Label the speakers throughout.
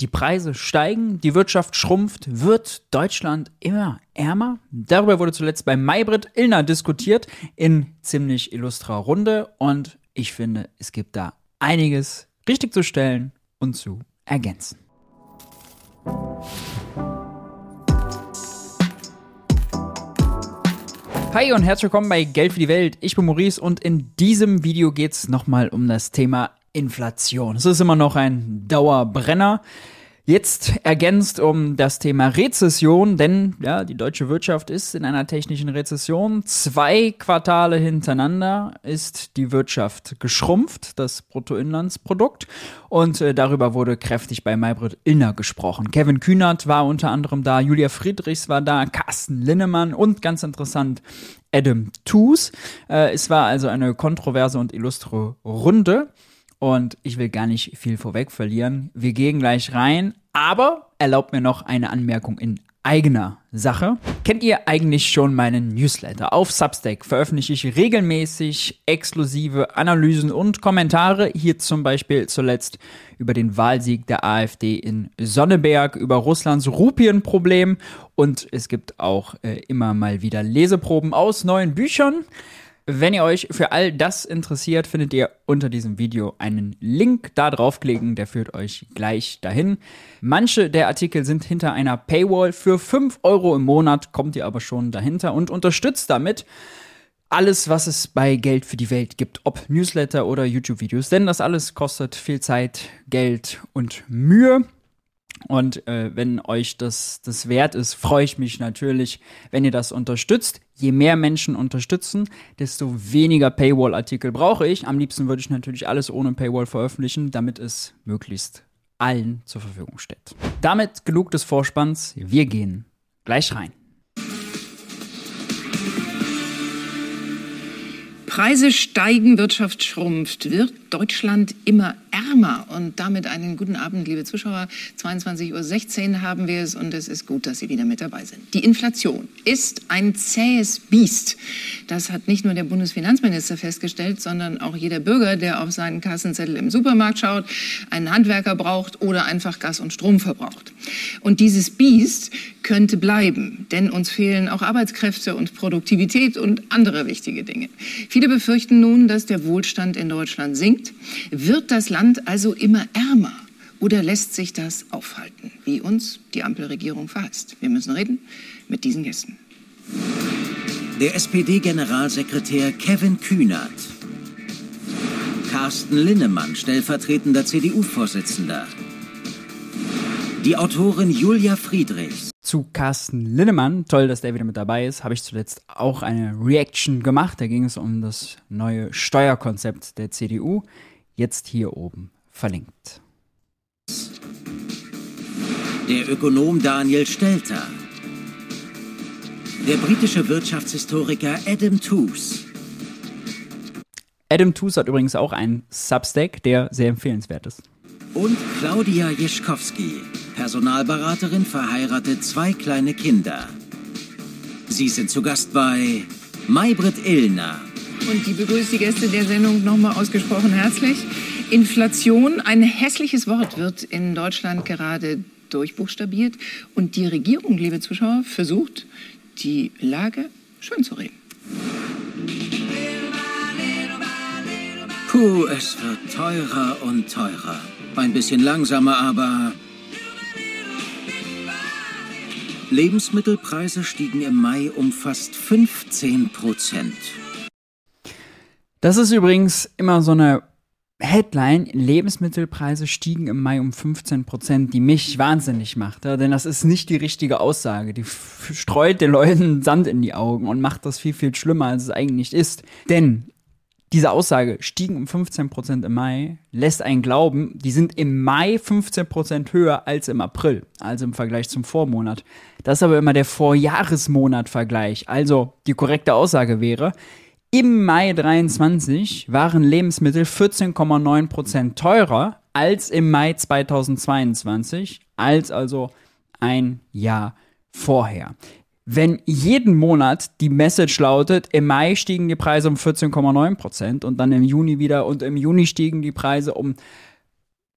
Speaker 1: Die Preise steigen, die Wirtschaft schrumpft, wird Deutschland immer ärmer? Darüber wurde zuletzt bei Maybrit Illner diskutiert in ziemlich illustrer Runde und ich finde, es gibt da einiges richtig zu stellen und zu ergänzen. Hi und herzlich willkommen bei Geld für die Welt. Ich bin Maurice und in diesem Video geht es nochmal um das Thema Inflation. Es ist immer noch ein Dauerbrenner. Jetzt ergänzt um das Thema Rezession, denn ja, die deutsche Wirtschaft ist in einer technischen Rezession. Zwei Quartale hintereinander ist die Wirtschaft geschrumpft, das Bruttoinlandsprodukt. Und äh, darüber wurde kräftig bei Maybrit Illner gesprochen. Kevin Kühnert war unter anderem da, Julia Friedrichs war da, Carsten Linnemann und ganz interessant Adam Toos. Äh, es war also eine kontroverse und illustre Runde. Und ich will gar nicht viel vorweg verlieren. Wir gehen gleich rein, aber erlaubt mir noch eine Anmerkung in eigener Sache. Kennt ihr eigentlich schon meinen Newsletter? Auf Substack veröffentliche ich regelmäßig exklusive Analysen und Kommentare. Hier zum Beispiel zuletzt über den Wahlsieg der AfD in Sonneberg, über Russlands Rupienproblem und es gibt auch äh, immer mal wieder Leseproben aus neuen Büchern. Wenn ihr euch für all das interessiert, findet ihr unter diesem Video einen Link. Da draufklicken, der führt euch gleich dahin. Manche der Artikel sind hinter einer Paywall. Für 5 Euro im Monat kommt ihr aber schon dahinter und unterstützt damit alles, was es bei Geld für die Welt gibt, ob Newsletter oder YouTube-Videos. Denn das alles kostet viel Zeit, Geld und Mühe. Und äh, wenn euch das, das wert ist, freue ich mich natürlich, wenn ihr das unterstützt. Je mehr Menschen unterstützen, desto weniger Paywall-Artikel brauche ich. Am liebsten würde ich natürlich alles ohne Paywall veröffentlichen, damit es möglichst allen zur Verfügung steht. Damit genug des Vorspanns. Wir gehen gleich rein.
Speaker 2: Preise steigen, Wirtschaft schrumpft. Wird Deutschland immer ärmer? Und damit einen guten Abend, liebe Zuschauer. 22.16 Uhr haben wir es und es ist gut, dass Sie wieder mit dabei sind. Die Inflation ist ein zähes Biest. Das hat nicht nur der Bundesfinanzminister festgestellt, sondern auch jeder Bürger, der auf seinen Kassenzettel im Supermarkt schaut, einen Handwerker braucht oder einfach Gas und Strom verbraucht. Und dieses Biest könnte bleiben, denn uns fehlen auch Arbeitskräfte und Produktivität und andere wichtige Dinge. Viele befürchten nun, dass der Wohlstand in Deutschland sinkt. Wird das Land also immer ärmer? Oder lässt sich das aufhalten, wie uns die Ampelregierung verheißt? Wir müssen reden mit diesen Gästen.
Speaker 3: Der SPD-Generalsekretär Kevin Kühnert. Carsten Linnemann, stellvertretender CDU-Vorsitzender. Die Autorin Julia Friedrichs.
Speaker 1: Zu Carsten Linnemann, toll, dass der wieder mit dabei ist, habe ich zuletzt auch eine Reaction gemacht. Da ging es um das neue Steuerkonzept der CDU. Jetzt hier oben verlinkt.
Speaker 3: Der Ökonom Daniel Stelter. Der britische Wirtschaftshistoriker Adam Tooze.
Speaker 1: Adam Tooze hat übrigens auch einen Substack, der sehr empfehlenswert ist.
Speaker 3: Und Claudia Jeschkowski, Personalberaterin, verheiratet, zwei kleine Kinder. Sie sind zu Gast bei Maybrit Illner.
Speaker 2: Und die begrüßt die Gäste der Sendung nochmal ausgesprochen herzlich. Inflation, ein hässliches Wort, wird in Deutschland gerade durchbuchstabiert. Und die Regierung, liebe Zuschauer, versucht, die Lage schön zu reden.
Speaker 3: Puh, es wird teurer und teurer. Ein bisschen langsamer, aber... Lebensmittelpreise stiegen im Mai um fast 15 Prozent.
Speaker 1: Das ist übrigens immer so eine Headline, Lebensmittelpreise stiegen im Mai um 15 Prozent, die mich wahnsinnig macht. Ja, denn das ist nicht die richtige Aussage. Die streut den Leuten Sand in die Augen und macht das viel, viel schlimmer, als es eigentlich ist. Denn diese Aussage, stiegen um 15% im Mai, lässt einen glauben, die sind im Mai 15% höher als im April, also im Vergleich zum Vormonat. Das ist aber immer der Vorjahresmonat-Vergleich. Also die korrekte Aussage wäre, im Mai 23 waren Lebensmittel 14,9% teurer als im Mai 2022, als also ein Jahr vorher wenn jeden Monat die Message lautet, im Mai stiegen die Preise um 14,9 Prozent und dann im Juni wieder und im Juni stiegen die Preise um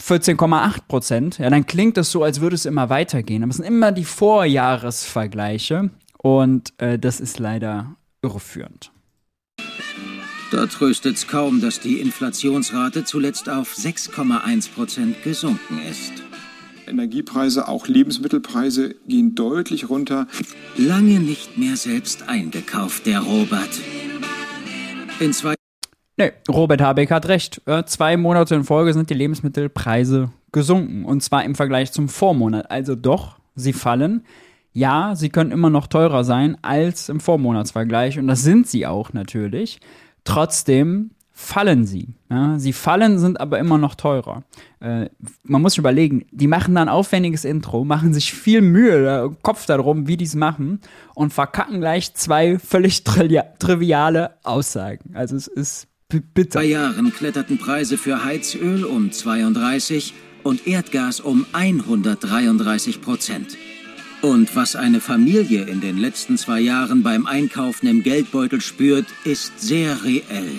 Speaker 1: 14,8 Prozent. Ja, dann klingt das so, als würde es immer weitergehen. Aber es sind immer die Vorjahresvergleiche und äh, das ist leider irreführend.
Speaker 3: Da tröstet es kaum, dass die Inflationsrate zuletzt auf 6,1 Prozent gesunken ist.
Speaker 4: Energiepreise, auch Lebensmittelpreise gehen deutlich runter.
Speaker 3: Lange nicht mehr selbst eingekauft, der Robert.
Speaker 1: In zwei Nee, Robert Habeck hat recht. Zwei Monate in Folge sind die Lebensmittelpreise gesunken. Und zwar im Vergleich zum Vormonat. Also doch, sie fallen. Ja, sie können immer noch teurer sein als im Vormonatsvergleich. Und das sind sie auch natürlich. Trotzdem fallen sie. Ja, sie fallen, sind aber immer noch teurer. Äh, man muss überlegen, die machen dann aufwendiges Intro, machen sich viel Mühe, äh, Kopf darum, wie die es machen und verkacken gleich zwei völlig tri triviale Aussagen. Also es ist bitter.
Speaker 3: Bei Jahren kletterten Preise für Heizöl um 32 und Erdgas um 133 Prozent. Und was eine Familie in den letzten zwei Jahren beim Einkaufen im Geldbeutel spürt, ist sehr reell.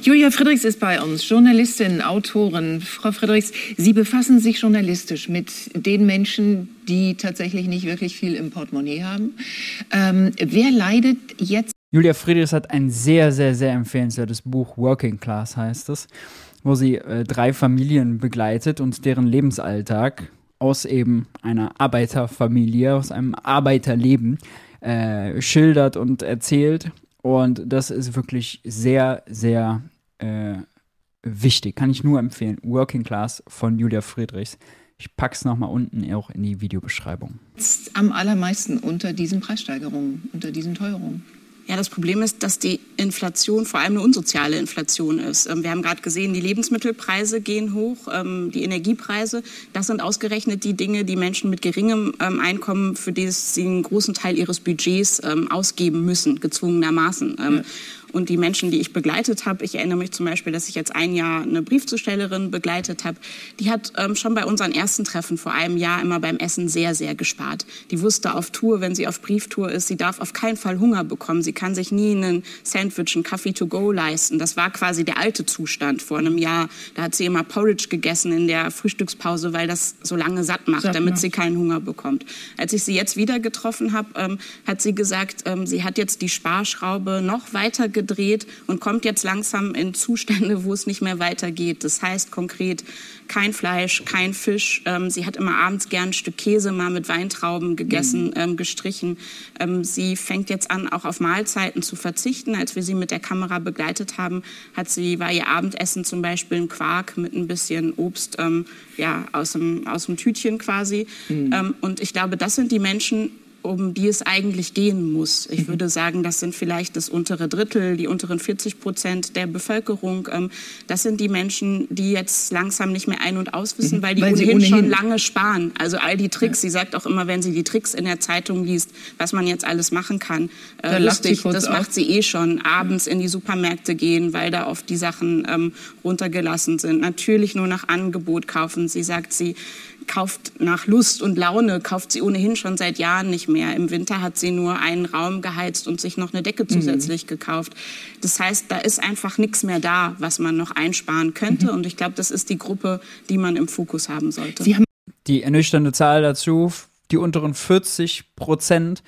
Speaker 2: Julia Friedrichs ist bei uns, Journalistin, Autorin. Frau Friedrichs, Sie befassen sich journalistisch mit den Menschen, die tatsächlich nicht wirklich viel im Portemonnaie haben. Ähm, wer leidet jetzt?
Speaker 1: Julia Friedrichs hat ein sehr, sehr, sehr empfehlenswertes Buch, Working Class heißt es, wo sie äh, drei Familien begleitet und deren Lebensalltag aus eben einer Arbeiterfamilie, aus einem Arbeiterleben äh, schildert und erzählt. Und das ist wirklich sehr, sehr äh, wichtig. Kann ich nur empfehlen. Working Class von Julia Friedrichs. Ich pack's nochmal unten auch in die Videobeschreibung.
Speaker 2: Am allermeisten unter diesen Preissteigerungen, unter diesen Teuerungen.
Speaker 5: Ja, das Problem ist, dass die Inflation vor allem eine unsoziale Inflation ist. Ähm, wir haben gerade gesehen, die Lebensmittelpreise gehen hoch, ähm, die Energiepreise. Das sind ausgerechnet die Dinge, die Menschen mit geringem ähm, Einkommen, für die sie einen großen Teil ihres Budgets ausgeben müssen, gezwungenermaßen. Ja und die Menschen, die ich begleitet habe, ich erinnere mich zum Beispiel, dass ich jetzt ein Jahr eine Briefzustellerin begleitet habe, die hat ähm, schon bei unseren ersten Treffen vor einem Jahr immer beim Essen sehr, sehr gespart. Die wusste auf Tour, wenn sie auf Brieftour ist, sie darf auf keinen Fall Hunger bekommen. Sie kann sich nie einen Sandwich, einen Kaffee to go leisten. Das war quasi der alte Zustand vor einem Jahr. Da hat sie immer Porridge gegessen in der Frühstückspause, weil das so lange satt macht, satt damit macht. sie keinen Hunger bekommt. Als ich sie jetzt wieder getroffen habe, ähm, hat sie gesagt, ähm, sie hat jetzt die Sparschraube noch weiter gedreht und kommt jetzt langsam in Zustände, wo es nicht mehr weitergeht. Das heißt konkret kein Fleisch, kein Fisch. Ähm, sie hat immer abends gern ein Stück Käse mal mit Weintrauben gegessen, mhm. ähm, gestrichen. Ähm, sie fängt jetzt an, auch auf Mahlzeiten zu verzichten. Als wir sie mit der Kamera begleitet haben, hat sie, war ihr Abendessen zum Beispiel ein Quark mit ein bisschen Obst ähm, ja, aus, dem, aus dem Tütchen quasi. Mhm. Ähm, und ich glaube, das sind die Menschen, um die es eigentlich gehen muss. Ich mhm. würde sagen, das sind vielleicht das untere Drittel, die unteren 40 Prozent der Bevölkerung. Ähm, das sind die Menschen, die jetzt langsam nicht mehr ein- und auswissen, mhm. weil die weil ohnehin, ohnehin, schon lange sparen. Also all die Tricks, ja. sie sagt auch immer, wenn sie die Tricks in der Zeitung liest, was man jetzt alles machen kann, äh, da lustig, das auf. macht sie eh schon. Abends in die Supermärkte gehen, weil da oft die Sachen ähm, runtergelassen sind. Natürlich nur nach Angebot kaufen. Sie sagt, sie kauft nach Lust und Laune, kauft sie ohnehin schon seit Jahren nicht mehr. Im Winter hat sie nur einen Raum geheizt und sich noch eine Decke mhm. zusätzlich mhm. gekauft. Das heißt, da ist einfach nichts mehr da, was man noch einsparen könnte. Mhm. Und ich glaube, das ist die Gruppe, die man im Fokus haben sollte.
Speaker 1: haben die ernüchternde Zahl dazu, die unteren 40 Prozent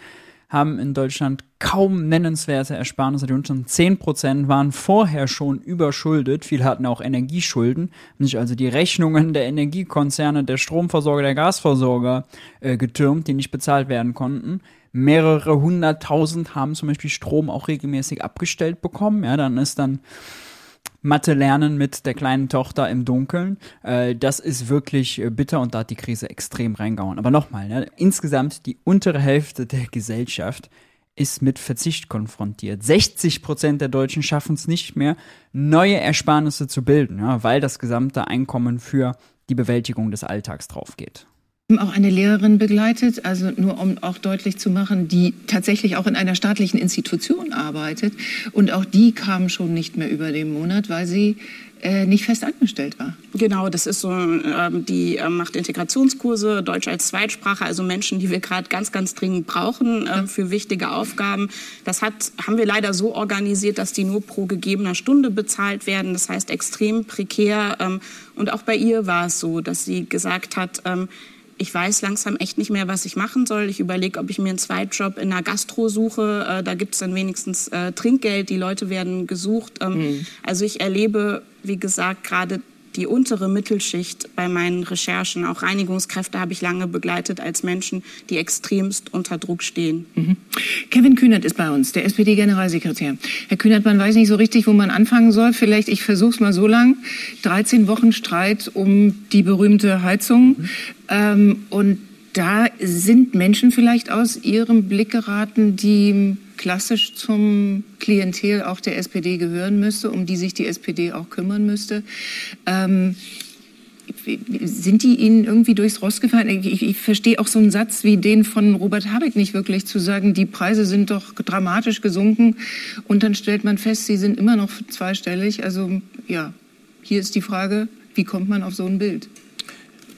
Speaker 1: haben in Deutschland kaum nennenswerte Ersparnisse. Die unteren 10% waren vorher schon überschuldet. Viele hatten auch Energieschulden, nicht also die Rechnungen der Energiekonzerne, der Stromversorger, der Gasversorger äh, getürmt, die nicht bezahlt werden konnten. Mehrere hunderttausend haben zum Beispiel Strom auch regelmäßig abgestellt bekommen. Ja, dann ist dann Mathe lernen mit der kleinen Tochter im Dunkeln. Äh, das ist wirklich äh, bitter und da hat die Krise extrem reingehauen. Aber nochmal, ne, insgesamt die untere Hälfte der Gesellschaft ist mit Verzicht konfrontiert. 60 Prozent der Deutschen schaffen es nicht mehr, neue Ersparnisse zu bilden, ja, weil das gesamte Einkommen für die Bewältigung des Alltags drauf geht.
Speaker 2: Auch eine Lehrerin begleitet, also nur um auch deutlich zu machen, die tatsächlich auch in einer staatlichen Institution arbeitet. Und auch die kam schon nicht mehr über den Monat, weil sie äh, nicht fest angestellt war.
Speaker 5: Genau, das ist so, ähm, die äh, macht Integrationskurse, Deutsch als Zweitsprache, also Menschen, die wir gerade ganz, ganz dringend brauchen äh, für wichtige Aufgaben. Das hat, haben wir leider so organisiert, dass die nur pro gegebener Stunde bezahlt werden. Das heißt extrem prekär. Ähm, und auch bei ihr war es so, dass sie gesagt hat, ähm, ich weiß langsam echt nicht mehr, was ich machen soll. Ich überlege, ob ich mir einen Zweitjob in einer Gastro suche. Äh, da gibt es dann wenigstens äh, Trinkgeld. Die Leute werden gesucht. Ähm, mhm. Also ich erlebe, wie gesagt, gerade die untere Mittelschicht bei meinen Recherchen. Auch Reinigungskräfte habe ich lange begleitet als Menschen, die extremst unter Druck stehen.
Speaker 2: Mhm. Kevin Kühnert ist bei uns, der SPD-Generalsekretär. Herr Kühnert, man weiß nicht so richtig, wo man anfangen soll. Vielleicht, ich versuche es mal so lang. 13 Wochen Streit um die berühmte Heizung. Mhm. Ähm, und da sind Menschen vielleicht aus Ihrem Blick geraten, die klassisch zum Klientel auch der SPD gehören müsste, um die sich die SPD auch kümmern müsste. Ähm, sind die Ihnen irgendwie durchs Rost gefallen? Ich, ich, verstehe auch so einen Satz wie den von Robert Habeck nicht wirklich, zu sagen, die Preise sind doch dramatisch gesunken und dann stellt man fest, sie sind immer noch zweistellig. Also ja, hier ist die Frage, wie kommt man auf so ein Bild?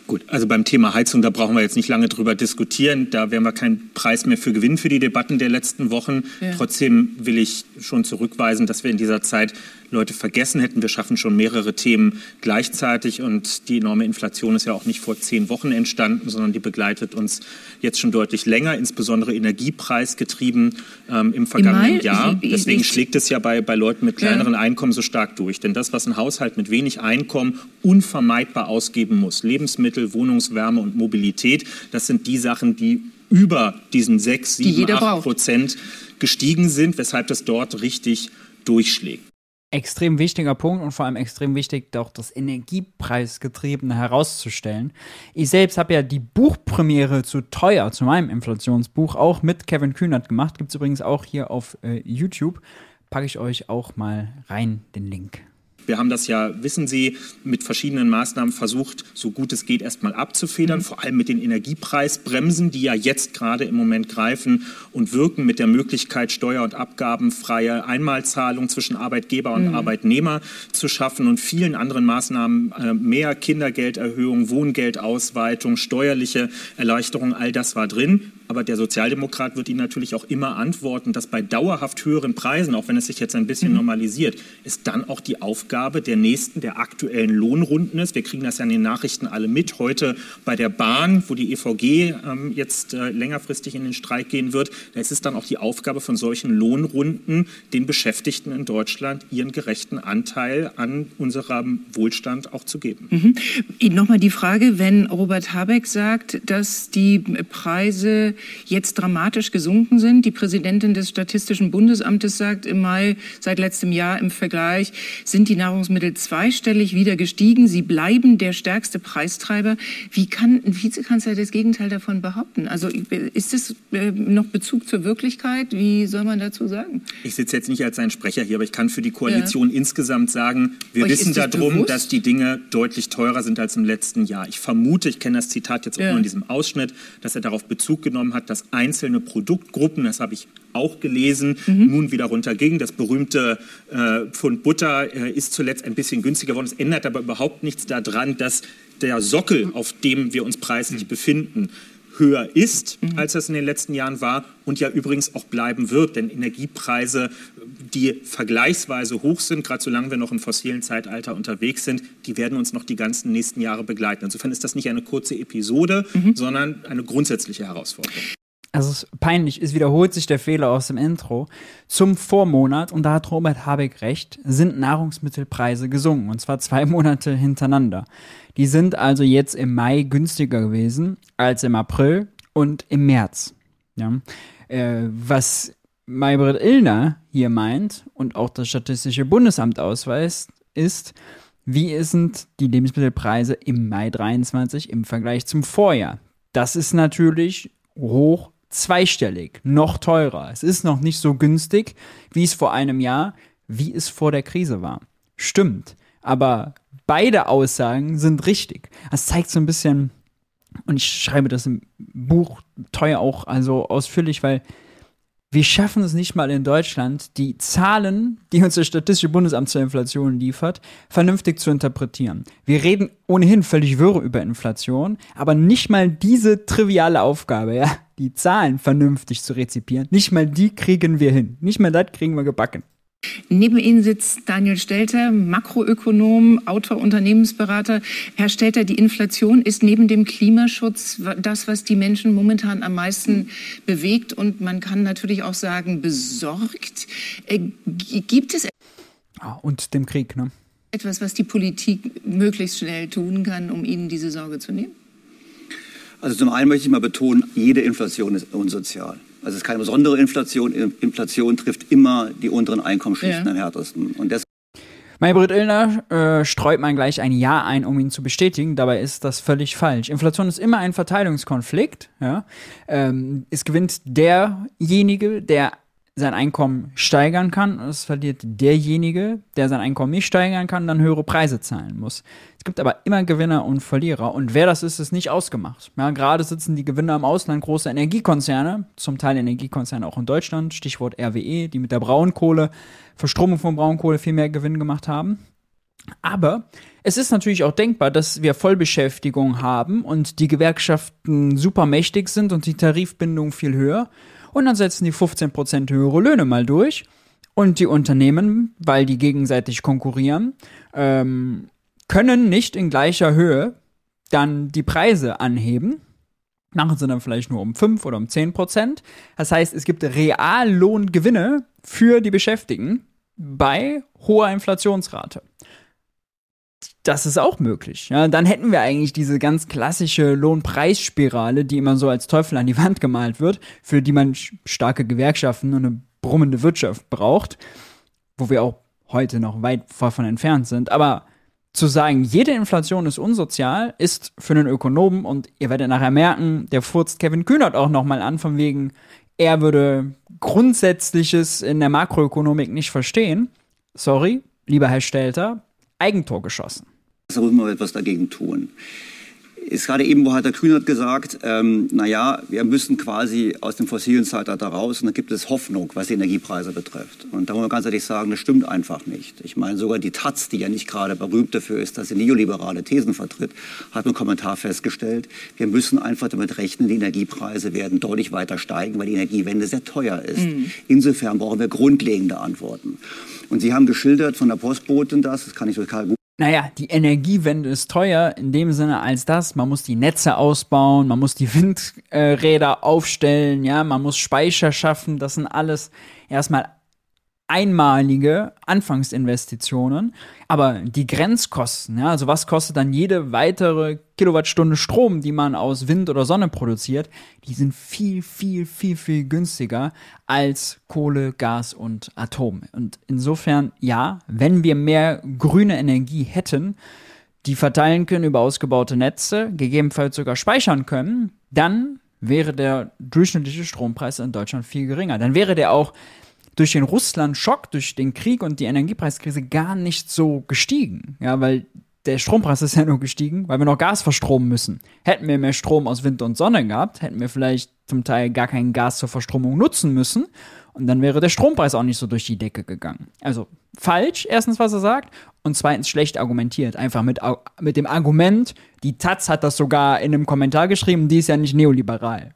Speaker 6: Gut, also beim Thema Heizung, da brauchen wir jetzt nicht lange drüber diskutieren. Da werden wir keinen Preis mehr für gewinnen für die Debatten der letzten Wochen. Ja. Trotzdem will ich schon zurückweisen, dass wir in dieser Zeit Leute vergessen hätten. Wir schaffen schon mehrere Themen gleichzeitig und die enorme Inflation ist ja auch nicht vor zehn Wochen entstanden, sondern die begleitet uns jetzt schon deutlich länger, insbesondere energiepreisgetrieben ähm, im vergangenen Im Jahr. Deswegen schlägt es ja bei, bei Leuten mit kleineren ja. Einkommen so stark durch. Denn das, was ein Haushalt mit wenig Einkommen unvermeidbar ausgeben muss, Lebensmittel, Wohnungswärme und Mobilität, das sind die Sachen, die über diesen 6, 7, 8 Prozent gestiegen sind, weshalb das dort richtig durchschlägt
Speaker 1: extrem wichtiger Punkt und vor allem extrem wichtig, auch das Energiepreisgetriebene herauszustellen. Ich selbst habe ja die Buchpremiere zu Teuer, zu meinem Inflationsbuch, auch mit Kevin Kühnert gemacht. Gibt es übrigens auch hier auf äh, YouTube. Packe ich euch auch mal rein, den Link.
Speaker 6: Wir haben das ja, wissen Sie, mit verschiedenen Maßnahmen versucht, so gut es geht, erstmal abzufedern, mhm. vor allem mit den Energiepreisbremsen, die ja jetzt gerade im Moment greifen und wirken, mit der Möglichkeit, steuer- und abgabenfreie Einmalzahlung zwischen Arbeitgeber und mhm. Arbeitnehmer zu schaffen und vielen anderen Maßnahmen, äh, mehr Kindergelderhöhung, Wohngeldausweitung, steuerliche Erleichterung, all das war drin. Aber der Sozialdemokrat wird Ihnen natürlich auch immer antworten, dass bei dauerhaft höheren Preisen, auch wenn es sich jetzt ein bisschen mhm. normalisiert, ist dann auch die Aufgabe der nächsten, der aktuellen Lohnrunden ist. Wir kriegen das ja in den Nachrichten alle mit. Heute bei der Bahn, wo die EVG ähm, jetzt äh, längerfristig in den Streik gehen wird, da ist es dann auch die Aufgabe von solchen Lohnrunden, den Beschäftigten in Deutschland ihren gerechten Anteil an unserem Wohlstand auch zu geben.
Speaker 2: Mhm. Nochmal die Frage, wenn Robert Habeck sagt, dass die Preise jetzt dramatisch gesunken sind. Die Präsidentin des Statistischen Bundesamtes sagt im Mai seit letztem Jahr im Vergleich sind die Nahrungsmittel zweistellig wieder gestiegen. Sie bleiben der stärkste Preistreiber. Wie kann ein Vizekanzler das Gegenteil davon behaupten? Also ist das äh, noch Bezug zur Wirklichkeit? Wie soll man dazu sagen?
Speaker 6: Ich sitze jetzt nicht als sein Sprecher hier, aber ich kann für die Koalition ja. insgesamt sagen, wir Euch wissen darum, bewusst? dass die Dinge deutlich teurer sind als im letzten Jahr. Ich vermute, ich kenne das Zitat jetzt auch ja. nur in diesem Ausschnitt, dass er darauf Bezug genommen hat, dass einzelne Produktgruppen, das habe ich auch gelesen, mhm. nun wieder runterging. Das berühmte äh, Pfund Butter äh, ist zuletzt ein bisschen günstiger geworden. Es ändert aber überhaupt nichts daran, dass der Sockel, auf dem wir uns preislich mhm. befinden, höher ist, mhm. als das in den letzten Jahren war und ja übrigens auch bleiben wird. Denn Energiepreise, die vergleichsweise hoch sind, gerade solange wir noch im fossilen Zeitalter unterwegs sind, die werden uns noch die ganzen nächsten Jahre begleiten. Insofern ist das nicht eine kurze Episode, mhm. sondern eine grundsätzliche Herausforderung
Speaker 1: es ist peinlich, es wiederholt sich der Fehler aus dem Intro. Zum Vormonat, und da hat Robert Habeck recht, sind Nahrungsmittelpreise gesunken, und zwar zwei Monate hintereinander. Die sind also jetzt im Mai günstiger gewesen als im April und im März. Ja? Äh, was Maybrit Illner hier meint und auch das Statistische Bundesamt ausweist, ist, wie sind die Lebensmittelpreise im Mai 23 im Vergleich zum Vorjahr? Das ist natürlich hoch zweistellig, noch teurer. Es ist noch nicht so günstig, wie es vor einem Jahr, wie es vor der Krise war. Stimmt. Aber beide Aussagen sind richtig. Das zeigt so ein bisschen, und ich schreibe das im Buch teuer auch also ausführlich, weil wir schaffen es nicht mal in Deutschland, die Zahlen, die uns das Statistische Bundesamt zur Inflation liefert, vernünftig zu interpretieren. Wir reden ohnehin völlig wirr über Inflation, aber nicht mal diese triviale Aufgabe, ja, die Zahlen vernünftig zu rezipieren, nicht mal die kriegen wir hin. Nicht mal das kriegen wir gebacken.
Speaker 2: Neben Ihnen sitzt Daniel Stelter, Makroökonom, Autor, Unternehmensberater. Herr Stelter, die Inflation ist neben dem Klimaschutz das, was die Menschen momentan am meisten bewegt und man kann natürlich auch sagen, besorgt. Äh, gibt es
Speaker 1: ah, und dem Krieg, ne?
Speaker 2: etwas, was die Politik möglichst schnell tun kann, um Ihnen diese Sorge zu nehmen?
Speaker 7: Also zum einen möchte ich mal betonen, jede Inflation ist unsozial. Also es ist keine besondere Inflation. Inflation trifft immer die unteren Einkommensschichten ja. am härtesten. Und das
Speaker 1: Maybrit Illner äh, streut man gleich ein Ja ein, um ihn zu bestätigen. Dabei ist das völlig falsch. Inflation ist immer ein Verteilungskonflikt. Ja? Ähm, es gewinnt derjenige, der sein Einkommen steigern kann. Es verliert derjenige, der sein Einkommen nicht steigern kann, dann höhere Preise zahlen muss. Es gibt aber immer Gewinner und Verlierer. Und wer das ist, ist nicht ausgemacht. Ja, gerade sitzen die Gewinner im Ausland große Energiekonzerne, zum Teil Energiekonzerne auch in Deutschland, Stichwort RWE, die mit der Braunkohle, Verstromung von Braunkohle viel mehr Gewinn gemacht haben. Aber es ist natürlich auch denkbar, dass wir Vollbeschäftigung haben und die Gewerkschaften super mächtig sind und die Tarifbindung viel höher und dann setzen die 15% höhere Löhne mal durch. Und die Unternehmen, weil die gegenseitig konkurrieren, ähm, können nicht in gleicher Höhe dann die Preise anheben. Machen sie dann vielleicht nur um 5 oder um 10 Prozent. Das heißt, es gibt Reallohngewinne für die Beschäftigten bei hoher Inflationsrate das ist auch möglich. Ja, dann hätten wir eigentlich diese ganz klassische Lohnpreisspirale, die immer so als Teufel an die Wand gemalt wird, für die man starke Gewerkschaften und eine brummende Wirtschaft braucht, wo wir auch heute noch weit davon entfernt sind. Aber zu sagen, jede Inflation ist unsozial, ist für einen Ökonomen, und ihr werdet nachher merken, der furzt Kevin Kühnert auch nochmal an, von wegen, er würde Grundsätzliches in der Makroökonomik nicht verstehen. Sorry, lieber Herr Stelter, Eigentor geschossen.
Speaker 7: Da muss man etwas dagegen tun. Ist gerade eben, wo hat der Kühnert gesagt, ähm, naja, wir müssen quasi aus dem fossilen Zeitalter raus und dann gibt es Hoffnung, was die Energiepreise betrifft. Und da muss man ganz ehrlich sagen, das stimmt einfach nicht. Ich meine, sogar die Taz, die ja nicht gerade berühmt dafür ist, dass sie neoliberale Thesen vertritt, hat einen Kommentar festgestellt, wir müssen einfach damit rechnen, die Energiepreise werden deutlich weiter steigen, weil die Energiewende sehr teuer ist. Mhm. Insofern brauchen wir grundlegende Antworten. Und Sie haben geschildert von der Postbotin das, das kann ich total gut
Speaker 1: naja, die Energiewende ist teuer in dem Sinne als das, man muss die Netze ausbauen, man muss die Windräder aufstellen, ja, man muss Speicher schaffen, das sind alles erstmal einmalige Anfangsinvestitionen, aber die Grenzkosten, ja, also was kostet dann jede weitere Kilowattstunde Strom, die man aus Wind oder Sonne produziert, die sind viel, viel, viel, viel günstiger als Kohle, Gas und Atom. Und insofern, ja, wenn wir mehr grüne Energie hätten, die verteilen können über ausgebaute Netze, gegebenenfalls sogar speichern können, dann wäre der durchschnittliche Strompreis in Deutschland viel geringer. Dann wäre der auch durch den Russland-Schock, durch den Krieg und die Energiepreiskrise gar nicht so gestiegen. Ja, weil der Strompreis ist ja nur gestiegen, weil wir noch Gas verstromen müssen. Hätten wir mehr Strom aus Wind und Sonne gehabt, hätten wir vielleicht zum Teil gar kein Gas zur Verstromung nutzen müssen und dann wäre der Strompreis auch nicht so durch die Decke gegangen. Also falsch, erstens, was er sagt, und zweitens schlecht argumentiert. Einfach mit, mit dem Argument, die Taz hat das sogar in einem Kommentar geschrieben, die ist ja nicht neoliberal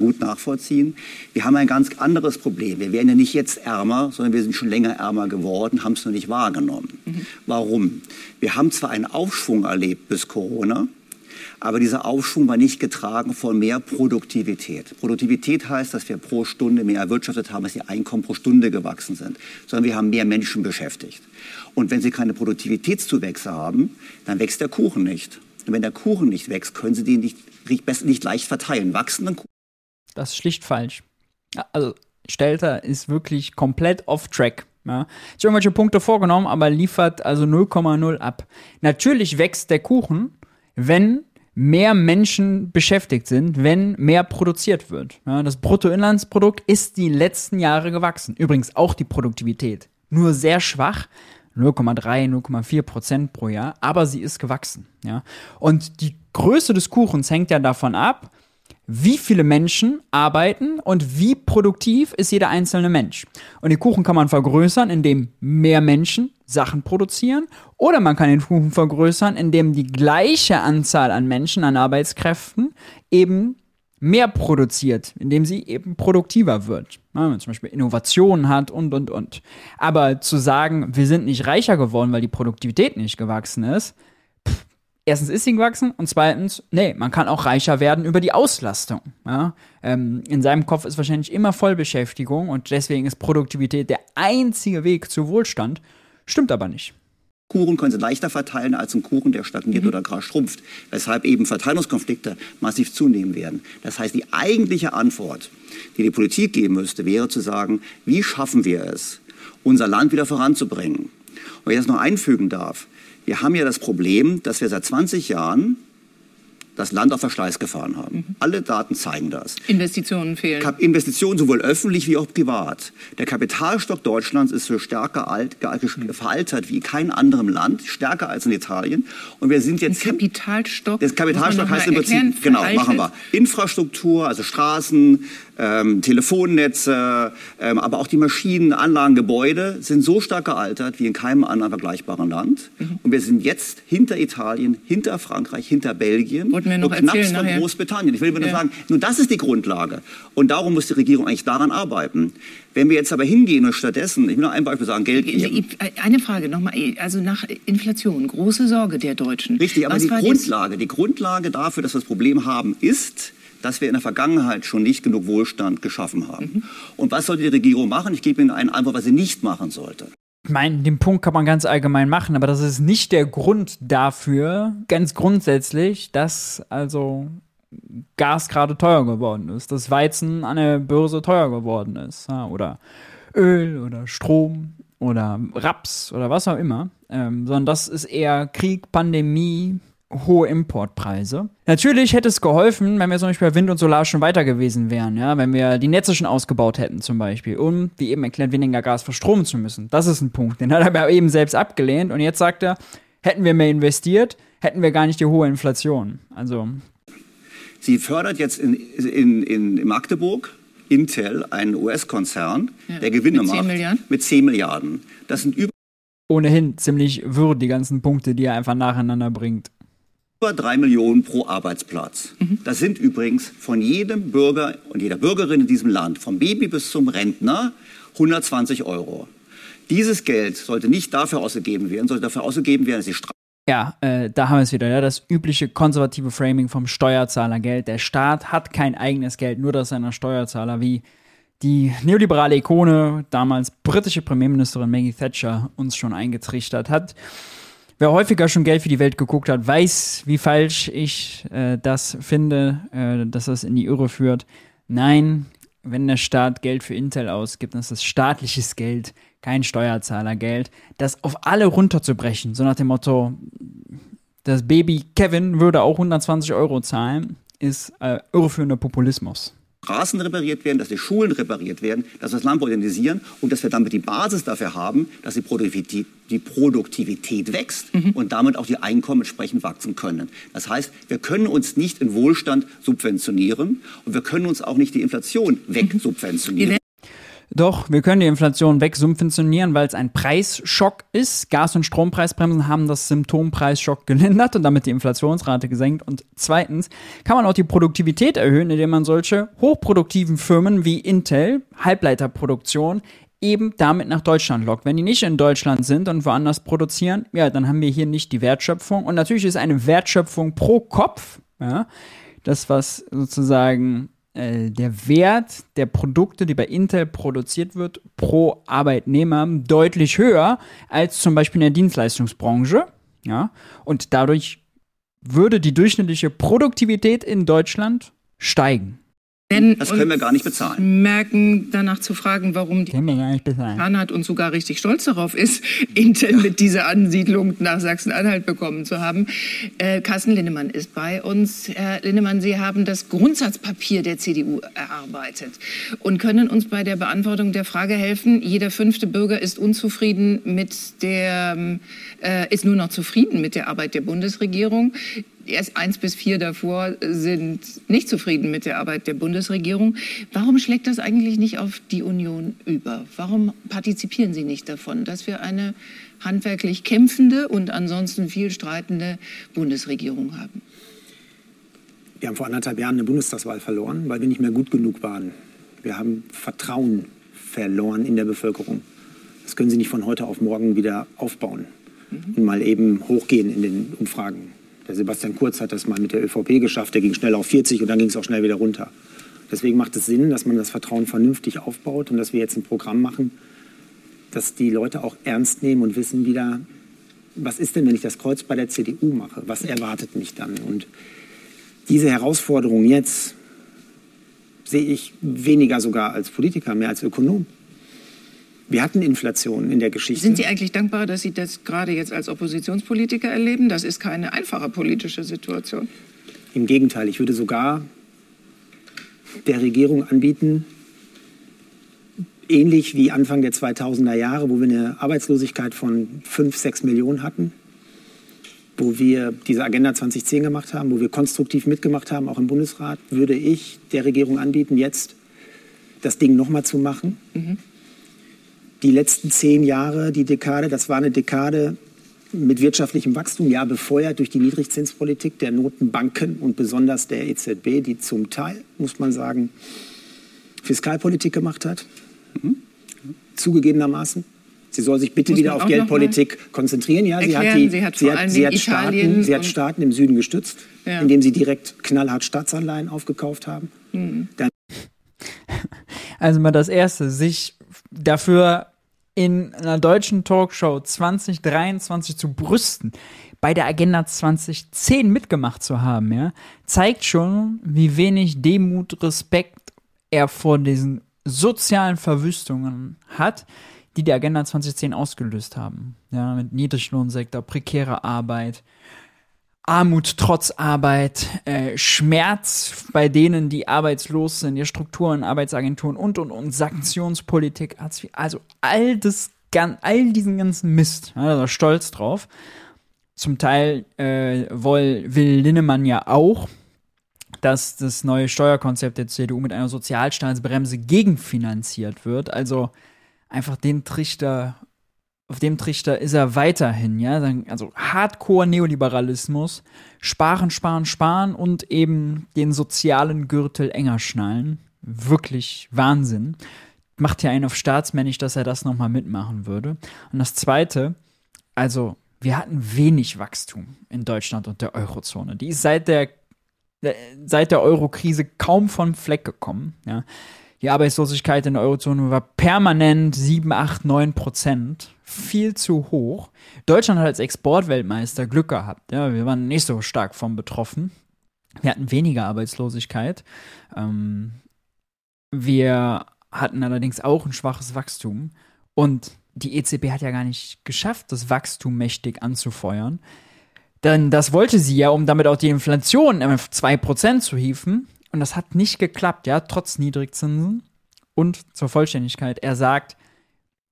Speaker 7: gut nachvollziehen. Wir haben ein ganz anderes Problem. Wir werden ja nicht jetzt ärmer, sondern wir sind schon länger ärmer geworden, haben es nur nicht wahrgenommen. Mhm. Warum? Wir haben zwar einen Aufschwung erlebt bis Corona, aber dieser Aufschwung war nicht getragen von mehr Produktivität. Produktivität heißt, dass wir pro Stunde mehr erwirtschaftet haben, dass die Einkommen pro Stunde gewachsen sind, sondern wir haben mehr Menschen beschäftigt. Und wenn Sie keine Produktivitätszuwächse haben, dann wächst der Kuchen nicht. Und wenn der Kuchen nicht wächst, können Sie den nicht, nicht leicht verteilen. Wachsenden Kuchen
Speaker 1: das ist schlicht falsch. Also, Stelter ist wirklich komplett off-track. Ja. Hat irgendwelche Punkte vorgenommen, aber liefert also 0,0 ab. Natürlich wächst der Kuchen, wenn mehr Menschen beschäftigt sind, wenn mehr produziert wird. Ja, das Bruttoinlandsprodukt ist die letzten Jahre gewachsen. Übrigens auch die Produktivität. Nur sehr schwach, 0,3, 0,4 Prozent pro Jahr, aber sie ist gewachsen. Ja. Und die Größe des Kuchens hängt ja davon ab, wie viele Menschen arbeiten und wie produktiv ist jeder einzelne Mensch. Und den Kuchen kann man vergrößern, indem mehr Menschen Sachen produzieren, oder man kann den Kuchen vergrößern, indem die gleiche Anzahl an Menschen, an Arbeitskräften eben mehr produziert, indem sie eben produktiver wird. wenn man zum Beispiel Innovationen hat und, und, und. Aber zu sagen, wir sind nicht reicher geworden, weil die Produktivität nicht gewachsen ist, erstens ist sie gewachsen und zweitens, nee, man kann auch reicher werden über die Auslastung. Ja? Ähm, in seinem Kopf ist wahrscheinlich immer Vollbeschäftigung und deswegen ist Produktivität der einzige Weg zu Wohlstand. Stimmt aber nicht.
Speaker 7: Kuchen können sie leichter verteilen als ein Kuchen, der stagniert mhm. oder gar schrumpft, weshalb eben Verteilungskonflikte massiv zunehmen werden. Das heißt, die eigentliche Antwort, die die Politik geben müsste, wäre zu sagen, wie schaffen wir es, unser Land wieder voranzubringen. Und wenn ich das noch einfügen darf, wir haben ja das Problem, dass wir seit 20 Jahren das Land auf Verschleiß gefahren haben. Mhm. Alle Daten zeigen das.
Speaker 2: Investitionen fehlen.
Speaker 7: Kap Investitionen sowohl öffentlich wie auch privat. Der Kapitalstock Deutschlands ist so stärker alt, mhm. veraltert wie in keinem anderen Land, stärker als in Italien. Und wir sind jetzt...
Speaker 2: Ein Kapitalstock?
Speaker 7: Das Kapitalstock heißt im Prinzip, genau, machen wir. Infrastruktur, also Straßen, ähm, Telefonnetze, ähm, aber auch die Maschinen, Anlagen, Gebäude sind so stark gealtert wie in keinem anderen vergleichbaren Land. Mhm. Und wir sind jetzt hinter Italien, hinter Frankreich, hinter Belgien
Speaker 2: Wollten wir noch
Speaker 7: und knapp von Großbritannien. Ich will nur ja. sagen, nur das ist die Grundlage. Und darum muss die Regierung eigentlich daran arbeiten. Wenn wir jetzt aber hingehen und stattdessen, ich will noch ein Beispiel sagen, Geld geben.
Speaker 2: Eine Frage nochmal, also nach Inflation, große Sorge der Deutschen.
Speaker 7: Richtig, aber Was die Grundlage, die Grundlage dafür, dass wir das Problem haben, ist, dass wir in der Vergangenheit schon nicht genug Wohlstand geschaffen haben. Mhm. Und was sollte die Regierung machen? Ich gebe Ihnen einen Antwort, was sie nicht machen sollte.
Speaker 1: Ich meine, den Punkt kann man ganz allgemein machen, aber das ist nicht der Grund dafür, ganz grundsätzlich, dass also Gas gerade teuer geworden ist, dass Weizen an der Börse teuer geworden ist, oder Öl oder Strom oder Raps oder was auch immer, ähm, sondern das ist eher Krieg, Pandemie, hohe Importpreise. Natürlich hätte es geholfen, wenn wir zum Beispiel bei Wind und Solar schon weiter gewesen wären, ja, wenn wir die Netze schon ausgebaut hätten zum Beispiel, um, wie eben erklärt, weniger Gas verstromen zu müssen. Das ist ein Punkt, den hat er aber eben selbst abgelehnt und jetzt sagt er, hätten wir mehr investiert, hätten wir gar nicht die hohe Inflation. Also.
Speaker 7: Sie fördert jetzt in, in, in Magdeburg Intel, einen US-Konzern, ja, der Gewinne mit 10 macht
Speaker 2: Milliarden?
Speaker 7: mit 10 Milliarden. Das sind über
Speaker 1: ohnehin ziemlich wirr, die ganzen Punkte, die er einfach nacheinander bringt
Speaker 7: über drei Millionen pro Arbeitsplatz. Mhm. Das sind übrigens von jedem Bürger und jeder Bürgerin in diesem Land, vom Baby bis zum Rentner, 120 Euro. Dieses Geld sollte nicht dafür ausgegeben werden, sollte dafür ausgegeben werden, dass die Strafe
Speaker 1: ja, äh, da haben wir es wieder, ja, das übliche konservative Framing vom Steuerzahlergeld. Der Staat hat kein eigenes Geld, nur das seiner Steuerzahler, wie die neoliberale Ikone, damals britische Premierministerin Maggie Thatcher, uns schon eingetrichtert hat. Wer häufiger schon Geld für die Welt geguckt hat, weiß, wie falsch ich äh, das finde, äh, dass das in die Irre führt. Nein, wenn der Staat Geld für Intel ausgibt, dann ist das staatliches Geld, kein Steuerzahlergeld. Das auf alle runterzubrechen, so nach dem Motto, das Baby Kevin würde auch 120 Euro zahlen, ist äh, irreführender Populismus.
Speaker 7: Straßen repariert werden, dass die Schulen repariert werden, dass wir das Land modernisieren und dass wir damit die Basis dafür haben, dass die Produktivität, die Produktivität wächst mhm. und damit auch die Einkommen entsprechend wachsen können. Das heißt, wir können uns nicht in Wohlstand subventionieren und wir können uns auch nicht die Inflation wegsubventionieren. Mhm.
Speaker 1: Doch, wir können die Inflation wegsubventionieren, weil es ein Preisschock ist. Gas- und Strompreisbremsen haben das Symptompreisschock gelindert und damit die Inflationsrate gesenkt. Und zweitens kann man auch die Produktivität erhöhen, indem man solche hochproduktiven Firmen wie Intel, Halbleiterproduktion, eben damit nach Deutschland lockt. Wenn die nicht in Deutschland sind und woanders produzieren, ja, dann haben wir hier nicht die Wertschöpfung. Und natürlich ist eine Wertschöpfung pro Kopf, ja, das, was sozusagen äh, der Wert der Produkte, die bei Intel produziert wird, pro Arbeitnehmer deutlich höher als zum Beispiel in der Dienstleistungsbranche. Ja, und dadurch würde die durchschnittliche Produktivität in Deutschland steigen.
Speaker 2: Denn das können wir gar nicht bezahlen. Merken, danach zu fragen, warum die
Speaker 1: Hahn
Speaker 2: hat und sogar richtig stolz darauf ist, Intel mit dieser Ansiedlung nach Sachsen-Anhalt bekommen zu haben. Äh, Carsten Linnemann ist bei uns. Herr Linnemann, Sie haben das Grundsatzpapier der CDU erarbeitet und können uns bei der Beantwortung der Frage helfen. Jeder fünfte Bürger ist unzufrieden mit der, äh, ist nur noch zufrieden mit der Arbeit der Bundesregierung. Erst eins bis vier davor sind nicht zufrieden mit der Arbeit der Bundesregierung. Warum schlägt das eigentlich nicht auf die Union über? Warum partizipieren Sie nicht davon, dass wir eine handwerklich kämpfende und ansonsten viel streitende Bundesregierung haben?
Speaker 8: Wir haben vor anderthalb Jahren eine Bundestagswahl verloren, weil wir nicht mehr gut genug waren. Wir haben Vertrauen verloren in der Bevölkerung. Das können Sie nicht von heute auf morgen wieder aufbauen mhm. und mal eben hochgehen in den Umfragen. Der Sebastian Kurz hat das mal mit der ÖVP geschafft. Der ging schnell auf 40 und dann ging es auch schnell wieder runter. Deswegen macht es Sinn, dass man das Vertrauen vernünftig aufbaut und dass wir jetzt ein Programm machen, dass die Leute auch ernst nehmen und wissen wieder, was ist denn, wenn ich das Kreuz bei der CDU mache? Was erwartet mich dann? Und diese Herausforderung jetzt sehe ich weniger sogar als Politiker, mehr als Ökonom. Wir hatten Inflation in der Geschichte.
Speaker 2: Sind Sie eigentlich dankbar, dass Sie das gerade jetzt als Oppositionspolitiker erleben? Das ist keine einfache politische Situation.
Speaker 8: Im Gegenteil, ich würde sogar der Regierung anbieten, ähnlich wie Anfang der 2000er Jahre, wo wir eine Arbeitslosigkeit von 5, 6 Millionen hatten, wo wir diese Agenda 2010 gemacht haben, wo wir konstruktiv mitgemacht haben, auch im Bundesrat, würde ich der Regierung anbieten, jetzt das Ding nochmal zu machen. Mhm die letzten zehn Jahre, die Dekade, das war eine Dekade mit wirtschaftlichem Wachstum, ja befeuert durch die Niedrigzinspolitik der Notenbanken und besonders der EZB, die zum Teil, muss man sagen, Fiskalpolitik gemacht hat. Mhm. Zugegebenermaßen. Sie soll sich bitte wieder auf Geldpolitik konzentrieren. Ja,
Speaker 2: sie hat, die, sie hat, sie hat,
Speaker 8: sie hat Staaten, sie hat Staaten im Süden gestützt, ja. indem sie direkt knallhart Staatsanleihen aufgekauft haben. Mhm.
Speaker 1: also mal das Erste, sich dafür in einer deutschen Talkshow 2023 zu brüsten, bei der Agenda 2010 mitgemacht zu haben, ja, zeigt schon, wie wenig Demut, Respekt er vor diesen sozialen Verwüstungen hat, die die Agenda 2010 ausgelöst haben. Ja, mit Niedriglohnsektor, prekäre Arbeit, Armut trotz Arbeit, äh, Schmerz bei denen, die arbeitslos sind, die Strukturen, Arbeitsagenturen und und und Sanktionspolitik, also all das, all diesen ganzen Mist, ja, da stolz drauf. Zum Teil äh, will, will Linnemann ja auch, dass das neue Steuerkonzept der CDU mit einer Sozialstaatsbremse gegenfinanziert wird. Also einfach den Trichter auf dem Trichter ist er weiterhin, ja, also Hardcore-Neoliberalismus, sparen, sparen, sparen und eben den sozialen Gürtel enger schnallen. Wirklich Wahnsinn. Macht ja einen auf staatsmännisch, dass er das nochmal mitmachen würde. Und das Zweite, also wir hatten wenig Wachstum in Deutschland und der Eurozone. Die ist seit der, seit der Euro-Krise kaum von Fleck gekommen, ja. Die Arbeitslosigkeit in der Eurozone war permanent 7, 8, 9 Prozent. Viel zu hoch. Deutschland hat als Exportweltmeister Glück gehabt. Ja, wir waren nicht so stark von betroffen. Wir hatten weniger Arbeitslosigkeit. Ähm, wir hatten allerdings auch ein schwaches Wachstum. Und die EZB hat ja gar nicht geschafft, das Wachstum mächtig anzufeuern. Denn das wollte sie ja, um damit auch die Inflation auf 2% zu hieven. Und das hat nicht geklappt, ja, trotz Niedrigzinsen. Und zur Vollständigkeit, er sagt,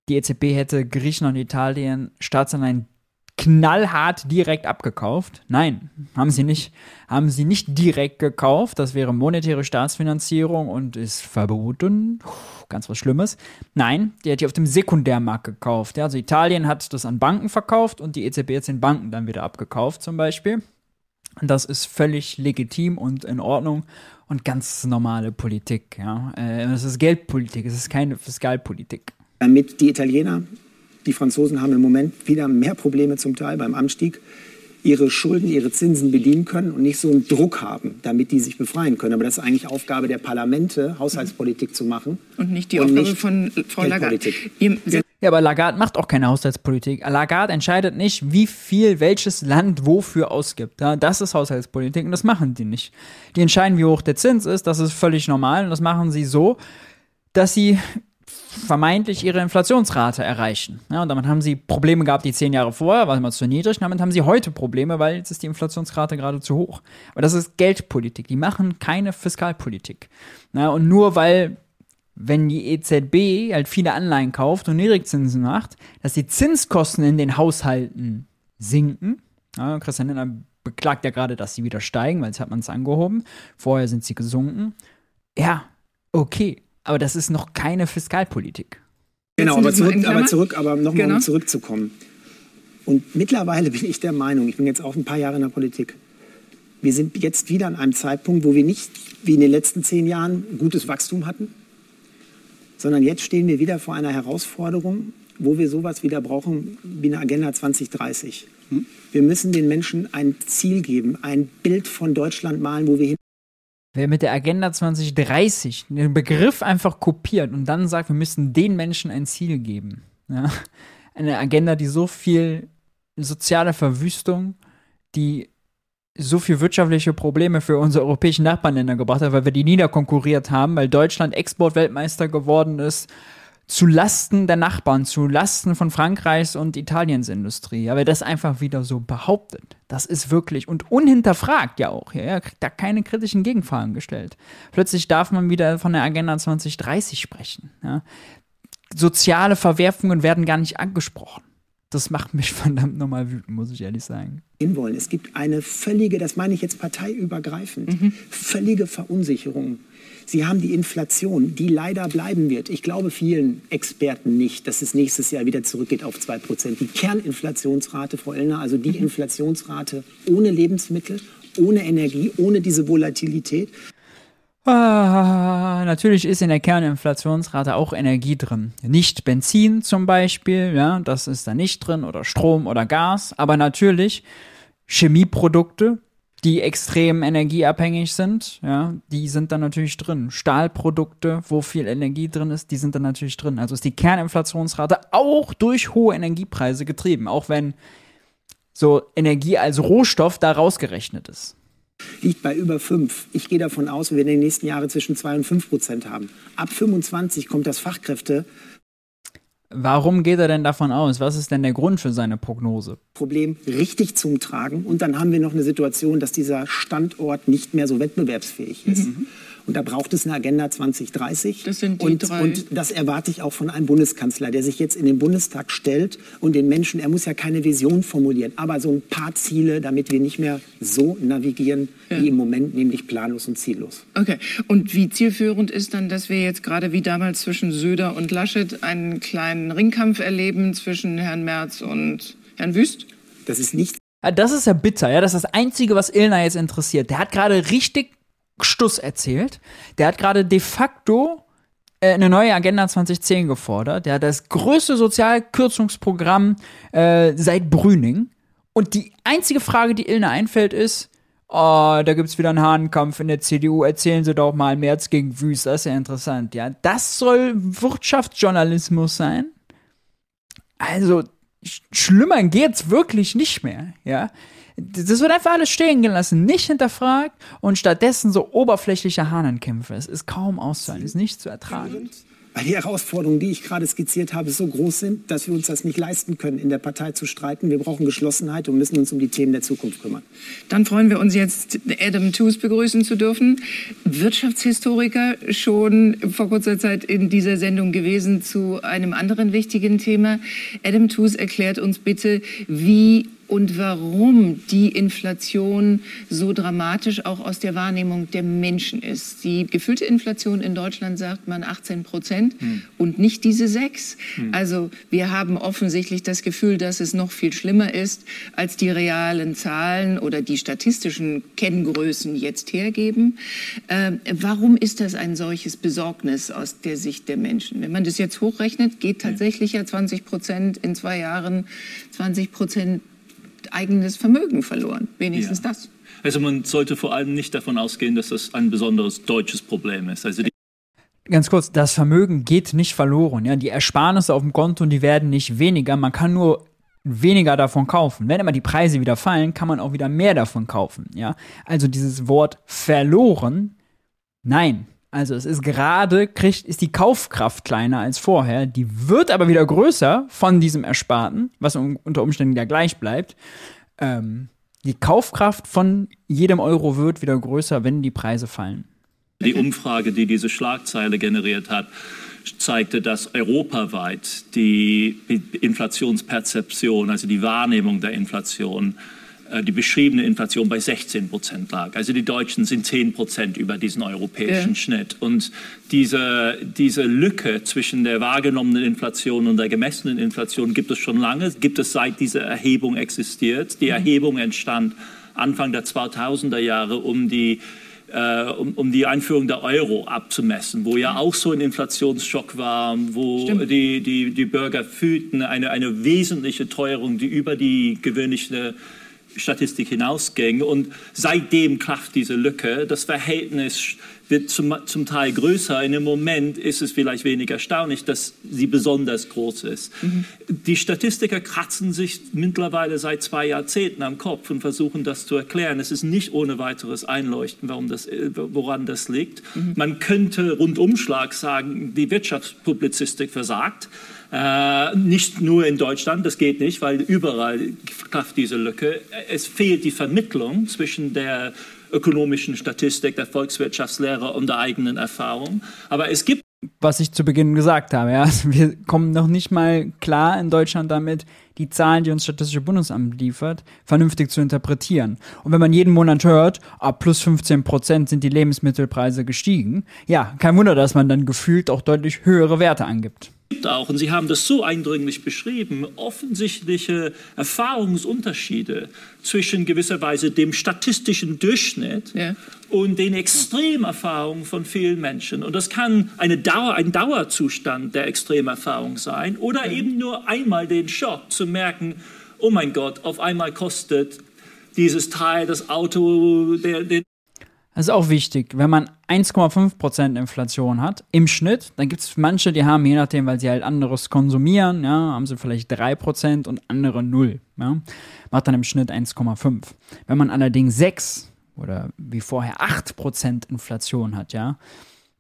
Speaker 1: die EZB hätte Griechenland und Italien Staatsanleihen knallhart direkt abgekauft. Nein, haben sie nicht. Haben sie nicht direkt gekauft. Das wäre monetäre Staatsfinanzierung und ist verboten. Ganz was Schlimmes. Nein, die hat die auf dem Sekundärmarkt gekauft. Also Italien hat das an Banken verkauft und die EZB hat es den Banken dann wieder abgekauft, zum Beispiel. Das ist völlig legitim und in Ordnung und ganz normale Politik. Ja. Äh, es ist Geldpolitik, es ist keine Fiskalpolitik.
Speaker 8: Damit die Italiener, die Franzosen haben im Moment wieder mehr Probleme zum Teil beim Anstieg ihre Schulden, ihre Zinsen bedienen können und nicht so einen Druck haben, damit die sich befreien können. Aber das ist eigentlich Aufgabe der Parlamente, Haushaltspolitik zu machen.
Speaker 2: Und nicht die und Aufgabe nicht von Frau Lagarde.
Speaker 1: Ja, aber Lagarde macht auch keine Haushaltspolitik. Lagarde entscheidet nicht, wie viel welches Land wofür ausgibt. Ja, das ist Haushaltspolitik und das machen die nicht. Die entscheiden, wie hoch der Zins ist, das ist völlig normal und das machen sie so, dass sie vermeintlich ihre Inflationsrate erreichen. Ja, und damit haben sie Probleme gehabt, die zehn Jahre vorher war immer zu niedrig. Und damit haben sie heute Probleme, weil jetzt ist die Inflationsrate gerade zu hoch. Aber das ist Geldpolitik. Die machen keine Fiskalpolitik. Ja, und nur weil, wenn die EZB halt viele Anleihen kauft und Niedrigzinsen macht, dass die Zinskosten in den Haushalten sinken. Ja, Christian Lindner beklagt ja gerade, dass sie wieder steigen, weil jetzt hat man es angehoben. Vorher sind sie gesunken. Ja, okay. Aber das ist noch keine Fiskalpolitik.
Speaker 8: Genau, aber zurück, aber zurück, aber nochmal genau. um zurückzukommen. Und mittlerweile bin ich der Meinung, ich bin jetzt auch ein paar Jahre in der Politik, wir sind jetzt wieder an einem Zeitpunkt, wo wir nicht wie in den letzten zehn Jahren gutes Wachstum hatten, sondern jetzt stehen wir wieder vor einer Herausforderung, wo wir sowas wieder brauchen wie eine Agenda 2030. Hm? Wir müssen den Menschen ein Ziel geben, ein Bild von Deutschland malen, wo wir hin.
Speaker 1: Wer mit der Agenda 2030 den Begriff einfach kopiert und dann sagt, wir müssen den Menschen ein Ziel geben. Ja? Eine Agenda, die so viel soziale Verwüstung, die so viel wirtschaftliche Probleme für unsere europäischen Nachbarländer gebracht hat, weil wir die niederkonkurriert haben, weil Deutschland Exportweltmeister geworden ist, zu Lasten der Nachbarn, zu Lasten von Frankreichs und Italiens Industrie. Aber das einfach wieder so behauptet, das ist wirklich und unhinterfragt ja auch. Ja, kriegt da keine kritischen Gegenfragen gestellt. Plötzlich darf man wieder von der Agenda 2030 sprechen. Ja. Soziale Verwerfungen werden gar nicht angesprochen das macht mich verdammt nochmal wütend, muss ich ehrlich sagen.
Speaker 8: Wollen. Es gibt eine völlige, das meine ich jetzt parteiübergreifend, mhm. völlige Verunsicherung. Sie haben die Inflation, die leider bleiben wird. Ich glaube vielen Experten nicht, dass es nächstes Jahr wieder zurückgeht auf 2%. Die Kerninflationsrate, FrauEllner, also die mhm. Inflationsrate ohne Lebensmittel, ohne Energie, ohne diese Volatilität.
Speaker 1: Ah, natürlich ist in der Kerninflationsrate auch Energie drin. Nicht Benzin zum Beispiel, ja, das ist da nicht drin, oder Strom oder Gas, aber natürlich Chemieprodukte, die extrem energieabhängig sind, ja, die sind dann natürlich drin. Stahlprodukte, wo viel Energie drin ist, die sind dann natürlich drin. Also ist die Kerninflationsrate auch durch hohe Energiepreise getrieben, auch wenn so Energie als Rohstoff da rausgerechnet ist
Speaker 8: liegt bei über 5. Ich gehe davon aus, wir werden in den nächsten Jahren zwischen 2 und 5 Prozent haben. Ab 25 kommt das Fachkräfte.
Speaker 1: Warum geht er denn davon aus? Was ist denn der Grund für seine Prognose?
Speaker 8: Problem richtig zum Tragen. Und dann haben wir noch eine Situation, dass dieser Standort nicht mehr so wettbewerbsfähig ist. Mhm. Und da braucht es eine Agenda 2030.
Speaker 2: Das sind die
Speaker 8: und,
Speaker 2: drei.
Speaker 8: und das erwarte ich auch von einem Bundeskanzler, der sich jetzt in den Bundestag stellt und den Menschen, er muss ja keine Vision formulieren, aber so ein paar Ziele, damit wir nicht mehr so navigieren ja. wie im Moment, nämlich planlos und ziellos.
Speaker 2: Okay. Und wie zielführend ist dann, dass wir jetzt gerade wie damals zwischen Söder und Laschet einen kleinen Ringkampf erleben zwischen Herrn Merz und Herrn Wüst?
Speaker 8: Das ist nicht
Speaker 1: das ist ja bitter, ja. Das ist das Einzige, was Ilna jetzt interessiert. Der hat gerade richtig Stuss erzählt. Der hat gerade de facto äh, eine neue Agenda 2010 gefordert. Der hat das größte Sozialkürzungsprogramm äh, seit Brüning. Und die einzige Frage, die Ilne einfällt, ist, oh, da gibt es wieder einen Hahnkampf in der CDU, erzählen Sie doch mal März gegen Wüst, das ist ja interessant, ja. Das soll Wirtschaftsjournalismus sein? Also, schlimmer geht's wirklich nicht mehr, ja. Das wird einfach alles stehen gelassen, nicht hinterfragt und stattdessen so oberflächliche Hahnenkämpfe. Es ist kaum auszuhalten, es ist nicht zu ertragen.
Speaker 8: Weil die Herausforderungen, die ich gerade skizziert habe, so groß sind, dass wir uns das nicht leisten können, in der Partei zu streiten. Wir brauchen Geschlossenheit und müssen uns um die Themen der Zukunft kümmern.
Speaker 2: Dann freuen wir uns jetzt, Adam Tooze begrüßen zu dürfen. Wirtschaftshistoriker, schon vor kurzer Zeit in dieser Sendung gewesen zu einem anderen wichtigen Thema. Adam Tooze erklärt uns bitte, wie und warum die Inflation so dramatisch auch aus der Wahrnehmung der Menschen ist. Die gefühlte Inflation in Deutschland sagt man 18 Prozent hm. und nicht diese sechs. Hm. Also wir haben offensichtlich das Gefühl, dass es noch viel schlimmer ist, als die realen Zahlen oder die statistischen Kenngrößen jetzt hergeben. Äh, warum ist das ein solches Besorgnis aus der Sicht der Menschen? Wenn man das jetzt hochrechnet, geht tatsächlich ja 20 Prozent in zwei Jahren, 20 Prozent eigenes Vermögen verloren. Wenigstens ja. das.
Speaker 9: Also man sollte vor allem nicht davon ausgehen, dass das ein besonderes deutsches Problem ist. Also
Speaker 1: Ganz kurz, das Vermögen geht nicht verloren. Ja? Die Ersparnisse auf dem Konto, die werden nicht weniger. Man kann nur weniger davon kaufen. Wenn immer die Preise wieder fallen, kann man auch wieder mehr davon kaufen. Ja? Also dieses Wort verloren, nein, also es ist gerade, kriegt, ist die Kaufkraft kleiner als vorher, die wird aber wieder größer von diesem Ersparten, was unter Umständen ja gleich bleibt. Ähm, die Kaufkraft von jedem Euro wird wieder größer, wenn die Preise fallen.
Speaker 9: Die Umfrage, die diese Schlagzeile generiert hat, zeigte, dass europaweit die Inflationsperzeption, also die Wahrnehmung der Inflation, die beschriebene Inflation bei 16 Prozent lag. Also die Deutschen sind 10 Prozent über diesen europäischen ja. Schnitt. Und diese, diese Lücke zwischen der wahrgenommenen Inflation und der gemessenen Inflation gibt es schon lange, gibt es seit diese Erhebung existiert. Die mhm. Erhebung entstand Anfang der 2000er Jahre, um die äh, um, um, die Einführung der Euro abzumessen, wo ja auch so ein Inflationsschock war, wo die, die, die Bürger fühlten eine, eine wesentliche Teuerung, die über die gewöhnliche Statistik hinausging. Und seitdem kracht diese Lücke. Das Verhältnis wird zum, zum Teil größer. In dem Moment ist es vielleicht weniger erstaunlich, dass sie besonders groß ist. Mhm. Die Statistiker kratzen sich mittlerweile seit zwei Jahrzehnten am Kopf und versuchen das zu erklären. Es ist nicht ohne weiteres einleuchten, warum das, äh, woran das liegt. Mhm. Man könnte rundumschlag sagen, die Wirtschaftspublizistik versagt. Äh, nicht nur in Deutschland, das geht nicht, weil überall klafft diese Lücke. Es fehlt die Vermittlung zwischen der ökonomischen Statistik, der Volkswirtschaftslehre und der eigenen Erfahrung. Aber es gibt
Speaker 1: was ich zu Beginn gesagt habe. Ja. Also wir kommen noch nicht mal klar in Deutschland damit, die Zahlen, die uns Statistische Bundesamt liefert, vernünftig zu interpretieren. Und wenn man jeden Monat hört, ab plus 15 Prozent sind die Lebensmittelpreise gestiegen, ja, kein Wunder, dass man dann gefühlt auch deutlich höhere Werte angibt
Speaker 9: gibt auch, und Sie haben das so eindringlich beschrieben, offensichtliche Erfahrungsunterschiede zwischen gewisserweise dem statistischen Durchschnitt ja. und den Extremerfahrungen von vielen Menschen. Und das kann eine Dauer, ein Dauerzustand der Extremerfahrung sein oder ja. eben nur einmal den Schock zu merken, oh mein Gott, auf einmal kostet dieses Teil, das Auto, der, den
Speaker 1: das ist auch wichtig. Wenn man 1,5% Inflation hat im Schnitt, dann gibt es manche, die haben, je nachdem, weil sie halt anderes konsumieren, ja, haben sie vielleicht 3% und andere 0. Ja, macht dann im Schnitt 1,5. Wenn man allerdings 6 oder wie vorher 8% Inflation hat, ja,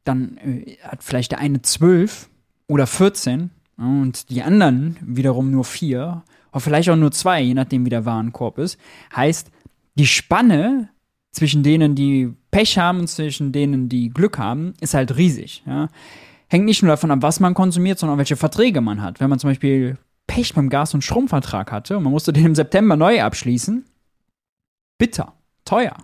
Speaker 1: dann äh, hat vielleicht der eine 12 oder 14 ja, und die anderen wiederum nur 4 oder vielleicht auch nur 2, je nachdem, wie der Warenkorb ist. Heißt, die Spanne zwischen denen, die Pech haben und zwischen denen, die Glück haben, ist halt riesig. Ja? Hängt nicht nur davon ab, was man konsumiert, sondern auch welche Verträge man hat. Wenn man zum Beispiel Pech beim Gas- und Stromvertrag hatte und man musste den im September neu abschließen, bitter, teuer.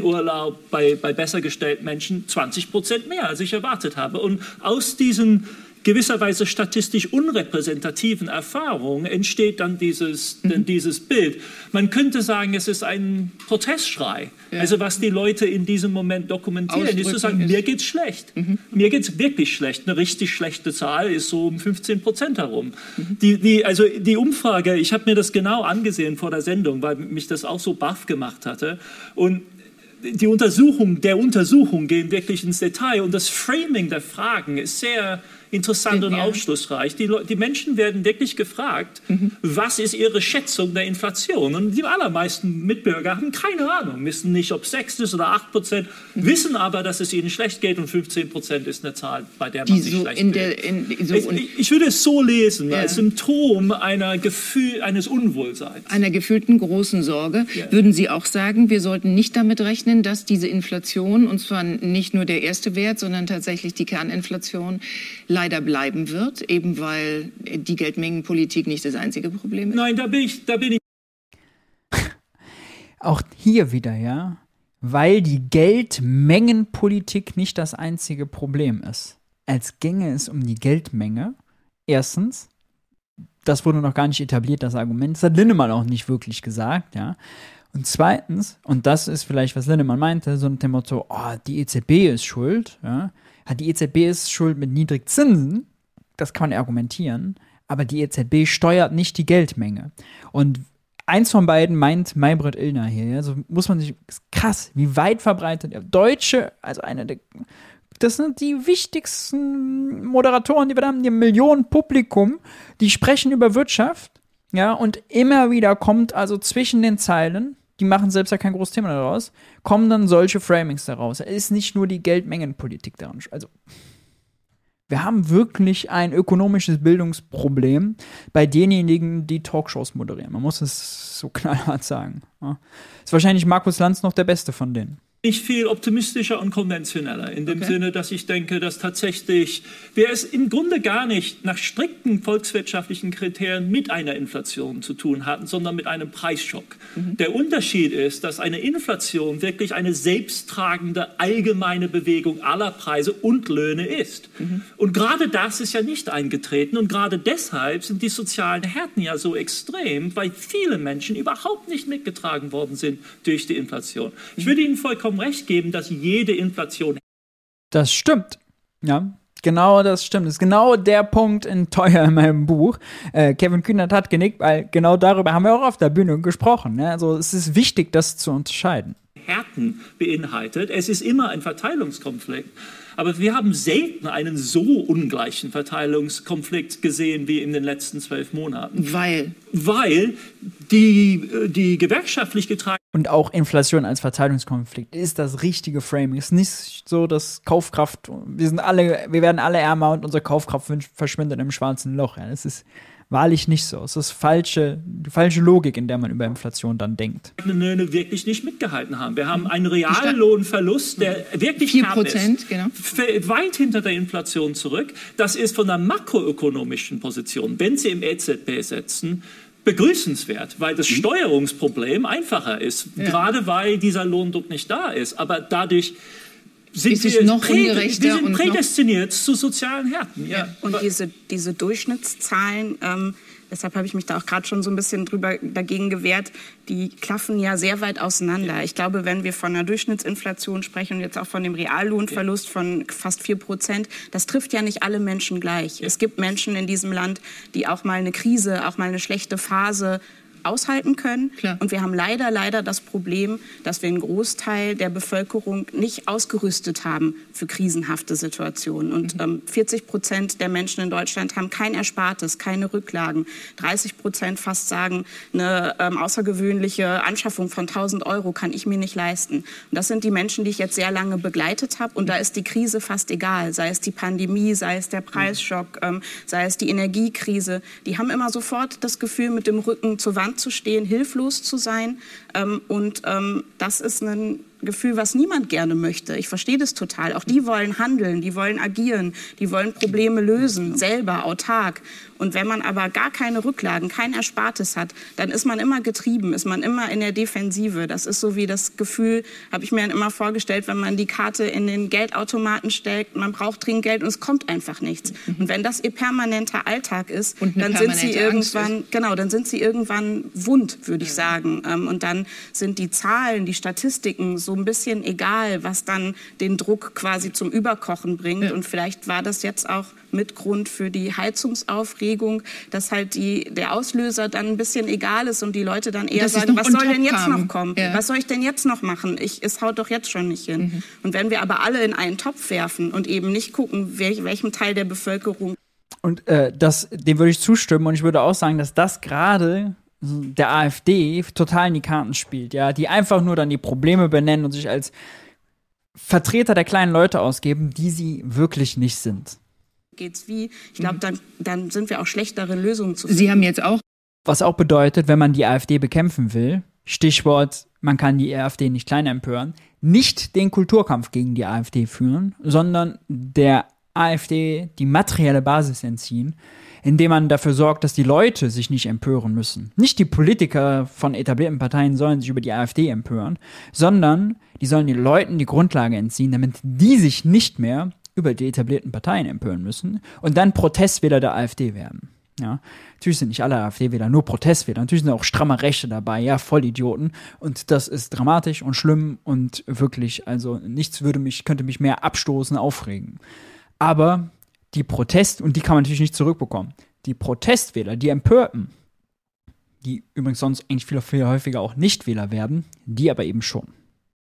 Speaker 9: Urlaub bei, bei besser gestellten Menschen 20 Prozent mehr, als ich erwartet habe. Und aus diesen gewisserweise statistisch unrepräsentativen Erfahrung entsteht dann dieses, mhm. dieses Bild. Man könnte sagen, es ist ein Protestschrei. Ja. Also was die Leute in diesem Moment dokumentieren, ist zu sagen, ist. mir geht's schlecht. Mhm. Mir geht's wirklich schlecht. Eine richtig schlechte Zahl ist so um 15 Prozent herum. Mhm. Die, die, also die Umfrage, ich habe mir das genau angesehen vor der Sendung, weil mich das auch so baff gemacht hatte. Und die Untersuchung der Untersuchung gehen wirklich ins Detail und das Framing der Fragen ist sehr interessant und aufschlussreich. Die, die, Menschen werden wirklich gefragt, mhm. was ist ihre Schätzung der Inflation? Und die allermeisten Mitbürger haben keine Ahnung, wissen nicht, ob 6 ist oder 8 Prozent, mhm. wissen aber, dass es ihnen schlecht geht und 15 Prozent ist eine Zahl, bei der man die sich so schlecht in der, in, so ich, ich, würde es so lesen, ja. als Symptom einer Gefühl, eines Unwohlseins.
Speaker 2: Einer gefühlten großen Sorge. Ja. Würden Sie auch sagen, wir sollten nicht damit rechnen, dass diese Inflation, und zwar nicht nur der erste Wert, sondern tatsächlich die Kerninflation, leider bleiben wird, eben weil die Geldmengenpolitik nicht das einzige Problem ist?
Speaker 9: Nein, da bin ich, da bin ich.
Speaker 1: Auch hier wieder, ja, weil die Geldmengenpolitik nicht das einzige Problem ist. Als ginge es um die Geldmenge. Erstens, das wurde noch gar nicht etabliert, das Argument. Das hat Lindemann auch nicht wirklich gesagt, ja. Und zweitens, und das ist vielleicht, was Lindemann meinte, so ein Motto, oh, die EZB ist schuld, ja die EZB ist schuld mit Niedrigzinsen, das kann man argumentieren, aber die EZB steuert nicht die Geldmenge. Und eins von beiden meint Maybrit Illner hier. Also muss man sich, krass, wie weit verbreitet. Deutsche, also einer der, das sind die wichtigsten Moderatoren, die wir da haben, die Millionen Publikum, die sprechen über Wirtschaft. Ja, und immer wieder kommt also zwischen den Zeilen die machen selbst ja kein großes Thema daraus, kommen dann solche Framings daraus. Es ist nicht nur die Geldmengenpolitik daran. Also, wir haben wirklich ein ökonomisches Bildungsproblem bei denjenigen, die Talkshows moderieren. Man muss es so knallhart sagen. Ist wahrscheinlich Markus Lanz noch der Beste von denen.
Speaker 9: Ich viel optimistischer und konventioneller, in dem
Speaker 2: Okay.
Speaker 9: Sinne, dass ich denke, dass tatsächlich wir es im Grunde gar nicht nach strikten volkswirtschaftlichen Kriterien mit einer Inflation zu tun hatten, sondern mit einem Preisschock. Der Unterschied ist, dass eine Inflation wirklich eine selbsttragende allgemeine Bewegung aller Preise und Löhne ist. Und gerade das ist ja nicht eingetreten und gerade deshalb sind die sozialen Härten ja so extrem, weil viele Menschen überhaupt nicht mitgetragen worden sind durch die Inflation. Ich würde Ihnen vollkommen recht geben, dass jede Inflation
Speaker 1: Das stimmt. Ja, genau das stimmt. Das ist genau der Punkt in Teuer in meinem Buch. Äh, Kevin Kühnert hat genickt, weil genau darüber haben wir auch auf der Bühne gesprochen. Ne? Also es ist wichtig, das zu unterscheiden.
Speaker 9: Härten beinhaltet. Es ist immer ein Verteilungskonflikt. Aber wir haben selten einen so ungleichen Verteilungskonflikt gesehen wie in den letzten zwölf Monaten.
Speaker 2: Weil?
Speaker 9: Weil die, äh, die gewerkschaftlich getragenen
Speaker 1: Und auch Inflation als Verteilungskonflikt ist das richtige Framing. Es ist nicht so, dass Kaufkraft, wir sind alle, wir werden alle ärmer und unsere Kaufkraft verschwindet im schwarzen Loch. Ja, das ist wahrlich nicht so. Es ist falsche, die falsche Logik, in der man über Inflation dann denkt.
Speaker 9: Löhne wirklich nicht mitgehalten haben. Wir haben einen Reallohnverlust, der wirklich
Speaker 2: Vier
Speaker 9: knapp
Speaker 2: Prozent,
Speaker 9: ist,
Speaker 2: genau.
Speaker 9: weit hinter der Inflation zurück. Das ist von der makroökonomischen Position, wenn Sie im EZB setzen, begrüßenswert, weil das Steuerungsproblem einfacher ist, gerade weil dieser Lohndruck nicht da ist. Aber dadurch sind
Speaker 2: Ist es
Speaker 9: wir,
Speaker 2: noch ungerechter
Speaker 9: wir sind
Speaker 2: und noch-
Speaker 9: prädestiniert zu sozialen Härten. Ja.
Speaker 5: Und diese, diese Durchschnittszahlen, ähm, deshalb habe ich mich da auch gerade schon so ein bisschen drüber dagegen gewehrt, die klaffen ja sehr weit auseinander. Ich glaube, wenn wir von einer Durchschnittsinflation sprechen und jetzt auch von dem Reallohnverlust von fast 4 Prozent, das trifft ja nicht alle Menschen gleich. Es gibt Menschen in diesem Land, die auch mal eine Krise, auch mal eine schlechte Phase aushalten können.
Speaker 2: Klar.
Speaker 5: Und wir haben leider, leider das Problem, dass wir einen Großteil der Bevölkerung nicht ausgerüstet haben für krisenhafte Situationen. Und
Speaker 2: Mhm.
Speaker 5: ähm, 40 Prozent der Menschen in Deutschland haben kein Erspartes, keine Rücklagen. 30 Prozent fast sagen, eine ähm, außergewöhnliche Anschaffung von 1000 Euro kann ich mir nicht leisten. Und das sind die Menschen, die ich jetzt sehr lange begleitet habe. Und da ist die Krise fast egal, sei es die Pandemie, sei es der Preisschock, ähm, sei es die Energiekrise. Die haben immer sofort das Gefühl, mit dem Rücken zur Wand zu stehen, hilflos zu sein. Ähm, und ähm, das ist ein Gefühl, was niemand gerne möchte. Ich verstehe das total. Auch die wollen handeln, die wollen agieren, die wollen Probleme lösen, selber, autark. Und wenn man aber gar keine Rücklagen, kein Erspartes hat, dann ist man immer getrieben, ist man immer in der Defensive. Das ist so wie das Gefühl, habe ich mir dann immer vorgestellt, wenn man die Karte in den Geldautomaten stellt, man braucht dringend Geld und es kommt einfach nichts. Und wenn das ihr permanenter Alltag ist, dann sind sie
Speaker 2: Angst
Speaker 5: irgendwann, genau, dann sind sie irgendwann wund, würde ich sagen. Ähm, Und dann sind die Zahlen, die Statistiken so ein bisschen egal, was dann den Druck quasi zum Überkochen bringt.
Speaker 2: Ja.
Speaker 5: Und vielleicht war das jetzt auch mit Grund für die Heizungsaufregung, dass halt die, der Auslöser dann ein bisschen egal ist und die Leute dann eher sagen, was soll denn jetzt
Speaker 2: kam.
Speaker 5: noch kommen?
Speaker 2: Ja.
Speaker 5: Was soll ich denn jetzt noch machen? Ich, es haut doch jetzt schon nicht hin. Und wenn wir aber alle in einen Topf werfen und eben nicht gucken, welch, welchem Teil der Bevölkerung
Speaker 1: Und äh, das, dem würde ich zustimmen und ich würde auch sagen, dass das gerade der AfD total in die Karten spielt, ja, die einfach nur dann die Probleme benennen und sich als Vertreter der kleinen Leute ausgeben, die sie wirklich nicht sind.
Speaker 5: geht's wie, ich glaube, dann, dann sind wir auch schlecht darin, Lösungen zu finden.
Speaker 2: Sie haben jetzt auch
Speaker 1: Was auch bedeutet, wenn man die AfD bekämpfen will, Stichwort, man kann die AfD nicht klein empören, nicht den Kulturkampf gegen die AfD führen, sondern der AfD die materielle Basis entziehen, indem man dafür sorgt, dass die Leute sich nicht empören müssen. Nicht die Politiker von etablierten Parteien sollen sich über die AfD empören, sondern die sollen den Leuten die Grundlage entziehen, damit die sich nicht mehr über die etablierten Parteien empören müssen und dann Protestwähler der AfD werden. Ja, natürlich sind nicht alle AfD-Wähler nur Protestwähler. Natürlich sind auch stramme Rechte dabei, ja, Vollidioten. Und das ist dramatisch und schlimm und wirklich, also nichts würde mich, könnte mich mehr abstoßen, aufregen. Aber die Protest, und die kann man natürlich nicht zurückbekommen, die Protestwähler, die Empörten, die übrigens sonst eigentlich viel, viel häufiger auch Nichtwähler werden, die aber eben schon.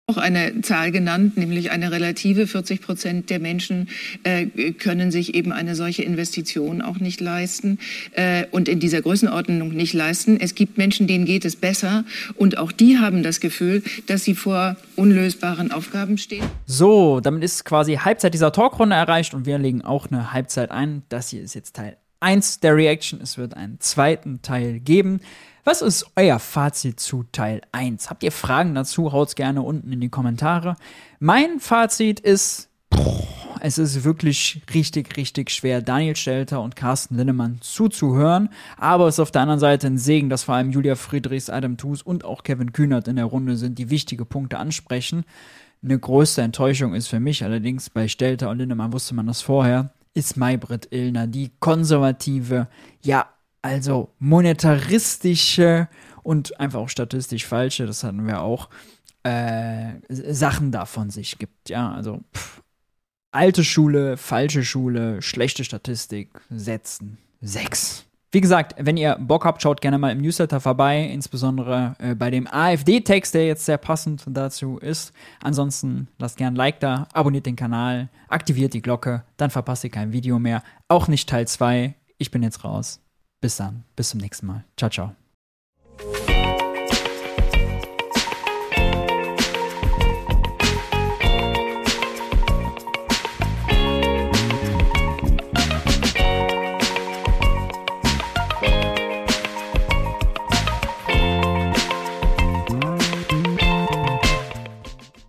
Speaker 2: Auch eine Zahl genannt, nämlich eine relative. 40 Prozent der Menschen äh, können sich eben eine solche Investition auch nicht leisten äh, und in dieser Größenordnung nicht leisten. Es gibt Menschen, denen geht es besser und auch die haben das Gefühl, dass sie vor unlösbaren Aufgaben stehen.
Speaker 1: So, damit ist quasi Halbzeit dieser Talkrunde erreicht und wir legen auch eine Halbzeit ein. Das hier ist jetzt Teil 1 der Reaction. Es wird einen zweiten Teil geben. Was ist euer Fazit zu Teil 1? Habt ihr Fragen dazu? Haut's gerne unten in die Kommentare. Mein Fazit ist, es ist wirklich richtig, richtig schwer, Daniel Stelter und Carsten Linnemann zuzuhören. Aber es ist auf der anderen Seite ein Segen, dass vor allem Julia Friedrichs, Adam Thus und auch Kevin Kühnert in der Runde sind, die wichtige Punkte ansprechen. Eine größte Enttäuschung ist für mich allerdings bei Stelter und Linnemann wusste man das vorher, ist Maybrit Illner, die konservative, ja, also monetaristische und einfach auch statistisch falsche, das hatten wir auch, äh, Sachen davon sich gibt. Ja, also pff, alte Schule, falsche Schule, schlechte Statistik, Sätzen, sechs. Wie gesagt, wenn ihr Bock habt, schaut gerne mal im Newsletter vorbei, insbesondere äh, bei dem AfD-Text, der jetzt sehr passend dazu ist. Ansonsten lasst gerne ein Like da, abonniert den Kanal, aktiviert die Glocke, dann verpasst ihr kein Video mehr. Auch nicht Teil 2. Ich bin jetzt raus. Bis dann, bis zum nächsten Mal. Ciao, ciao.